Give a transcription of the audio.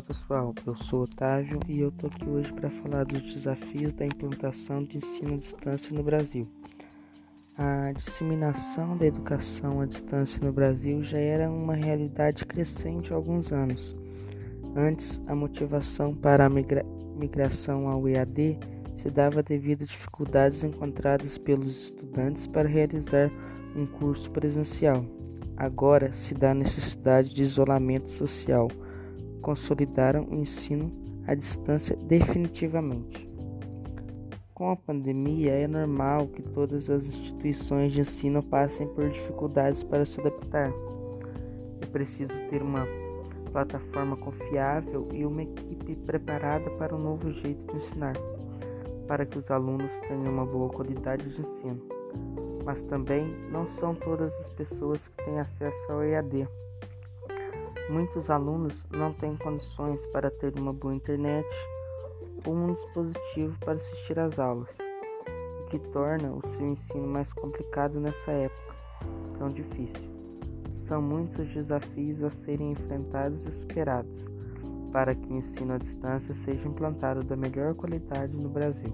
pessoal, eu sou Otávio e eu tô aqui hoje para falar dos desafios da implantação de ensino à distância no Brasil. A disseminação da educação à distância no Brasil já era uma realidade crescente há alguns anos. Antes, a motivação para a migra migração ao EAD se dava devido a dificuldades encontradas pelos estudantes para realizar um curso presencial. Agora se dá a necessidade de isolamento social consolidaram o ensino à distância definitivamente. Com a pandemia, é normal que todas as instituições de ensino passem por dificuldades para se adaptar. É preciso ter uma plataforma confiável e uma equipe preparada para um novo jeito de ensinar, para que os alunos tenham uma boa qualidade de ensino. Mas também não são todas as pessoas que têm acesso ao EAD. Muitos alunos não têm condições para ter uma boa internet ou um dispositivo para assistir às aulas, o que torna o seu ensino mais complicado nessa época tão difícil. São muitos os desafios a serem enfrentados e superados para que o ensino à distância seja implantado da melhor qualidade no Brasil.